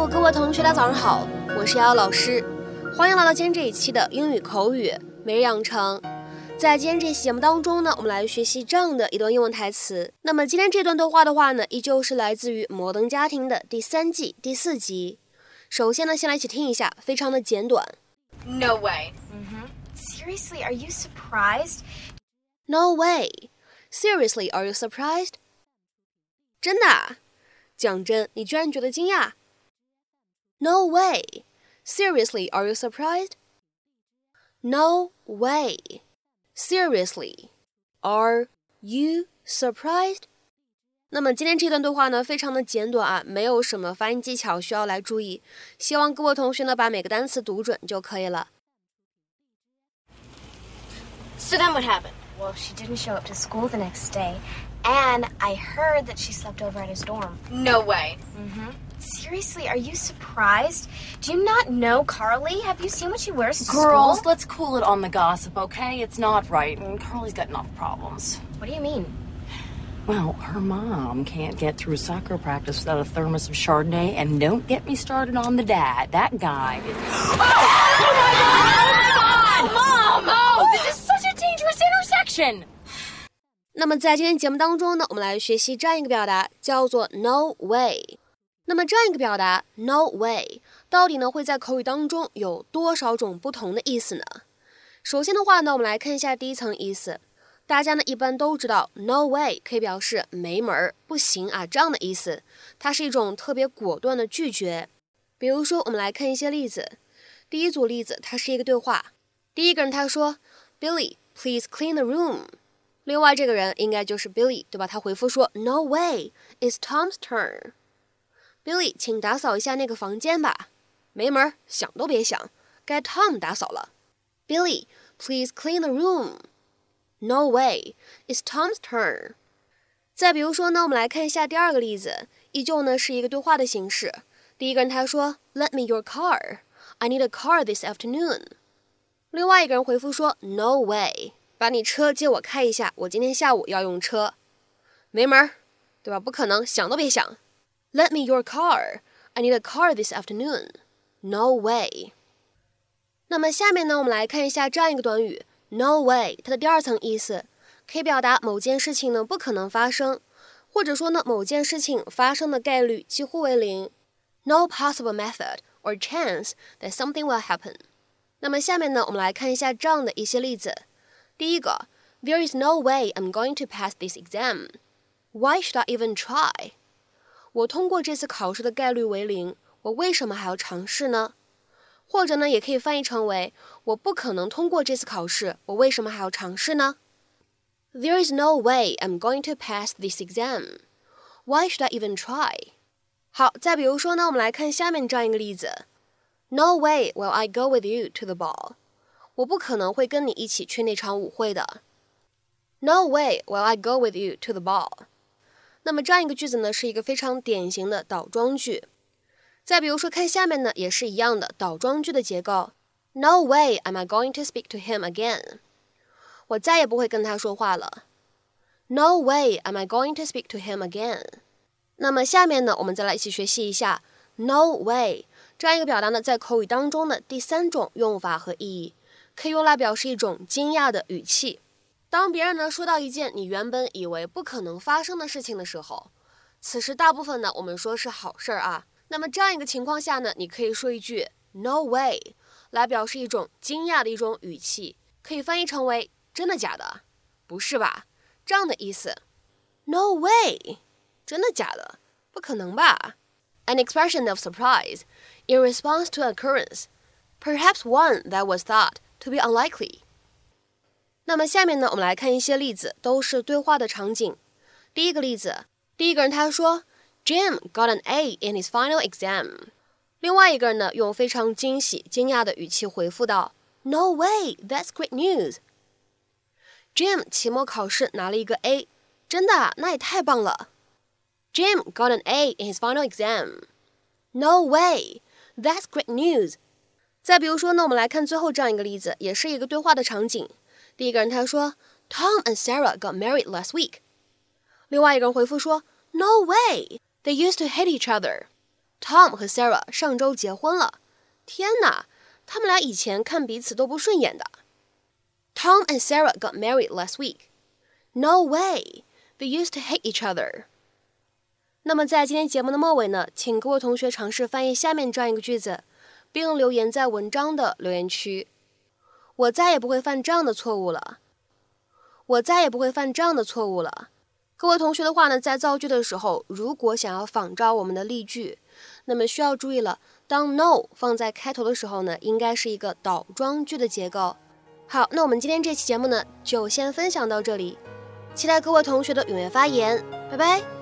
Hello，各位同学，大家早上好，我是瑶瑶老师，欢迎来到今天这一期的英语口语每日养成。在今天这期节目当中呢，我们来学习这样的一段英文台词。那么今天这段对话的话呢，依旧是来自于《摩登家庭》的第三季第四集。首先呢，先来一起听一下，非常的简短。No way. Mm-hmm. Seriously, are you surprised? No way. Seriously, are you surprised? 真的啊？讲真，你居然觉得惊讶 ？No way. Seriously, are you surprised? No way. Seriously, are you surprised? 那么今天这段对话呢，非常的简短啊，没有什么发音技巧需要来注意。希望各位同学呢，把每个单词读准就可以了。So then what happened? Well, she didn't show up to school the next day, and I heard that she slept over at his dorm. No way. Mm-hmm. Seriously, are you surprised? Do you not know Carly? Have you seen what she wears to Girls, school? let's cool it on the gossip, okay? It's not right, and Carly's got enough problems. What do you mean? Well, her mom can't get through soccer practice without a thermos of Chardonnay, and don't get me started on the dad. That guy is. Oh, my God! Oh, my God! Mom! Oh, this is such a dangerous intersection! 那么在今天节目当中呢，我们来学习这样一个表达，叫做 “no way”。 那么这样一个表达 “no way” 到底呢会在口语当中有多少种不同的意思呢？首先的话呢，我们来看一下第一层意思。大家呢一般都知道，no way 可以表示没门儿、不行啊这样的意思，它是一种特别果断的拒绝。比如说，我们来看一些例子。第一组例子，它是一个对话。第一个人他说：“Billy，please clean the room。”另外这个人应该就是 Billy，对吧？他回复说：“No way，it's Tom's turn。” Billy，请打扫一下那个房间吧。没门，想都别想，该 Tom 打扫了。Billy，please clean the room。No way, it's Tom's turn. 再比如说呢，我们来看一下第二个例子，依旧呢是一个对话的形式。第一个人他说，Let me your car. I need a car this afternoon. 另外一个人回复说，No way，把你车借我开一下，我今天下午要用车。没门儿，对吧？不可能，想都别想。Let me your car. I need a car this afternoon. No way. 那么下面呢，我们来看一下这样一个短语。No way，它的第二层意思可以表达某件事情呢不可能发生，或者说呢某件事情发生的概率几乎为零。No possible method or chance that something will happen。那么下面呢，我们来看一下这样的一些例子。第一个，There is no way I'm going to pass this exam. Why should I even try？ 我通过这次考试的概率为零，我为什么还要尝试呢？或者呢，也可以翻译成为我不可能通过这次考试，我为什么还要尝试呢？There is no way I'm going to pass this exam. Why should I even try? 好，再比如说呢，我们来看下面这样一个例子：No way will I go with you to the ball. 我不可能会跟你一起去那场舞会的。No way will I go with you to the ball. 那么这样一个句子呢，是一个非常典型的倒装句。再比如说，看下面呢，也是一样的倒装句的结构。No way am I going to speak to him again。我再也不会跟他说话了。No way am I going to speak to him again。那么下面呢，我们再来一起学习一下 No way 这样一个表达呢，在口语当中的第三种用法和意义，可以用来表示一种惊讶的语气。当别人呢说到一件你原本以为不可能发生的事情的时候，此时大部分呢，我们说是好事儿啊。那么这样一个情况下呢，你可以说一句 “No way” 来表示一种惊讶的一种语气，可以翻译成为“真的假的？不是吧？”这样的意思。No way，真的假的？不可能吧？An expression of surprise in response to occurrence, perhaps one that was thought to be unlikely。那么下面呢，我们来看一些例子，都是对话的场景。第一个例子，第一个人他说。Jim got an A in his final exam。另外一个人呢，用非常惊喜、惊讶的语气回复道：“No way, that's great news。” Jim 期末考试拿了一个 A，真的？那也太棒了。Jim got an A in his final exam. No way, that's great news. 再比如说呢，我们来看最后这样一个例子，也是一个对话的场景。 第一个人他说：“Tom and Sarah got married last week。”另外一个人回复说：“No way。” They used to hate each other. Tom 和 Sarah 上周结婚了。天哪，他们俩以前看彼此都不顺眼的。Tom and Sarah got married last week. No way. They used to hate each other. 那么在今天节目的末尾呢，请各位同学尝试翻译下面这样一个句子，并留言在文章的留言区。 我再也不会犯这样的错误了。我再也不会犯这样的错误了。各位同学的话呢，在造句的时候，如果想要仿照我们的例句，那么需要注意了。当 no 放在开头的时候呢，应该是一个倒装句的结构。好，那我们今天这期节目呢，就先分享到这里，期待各位同学的踊跃发言，拜拜。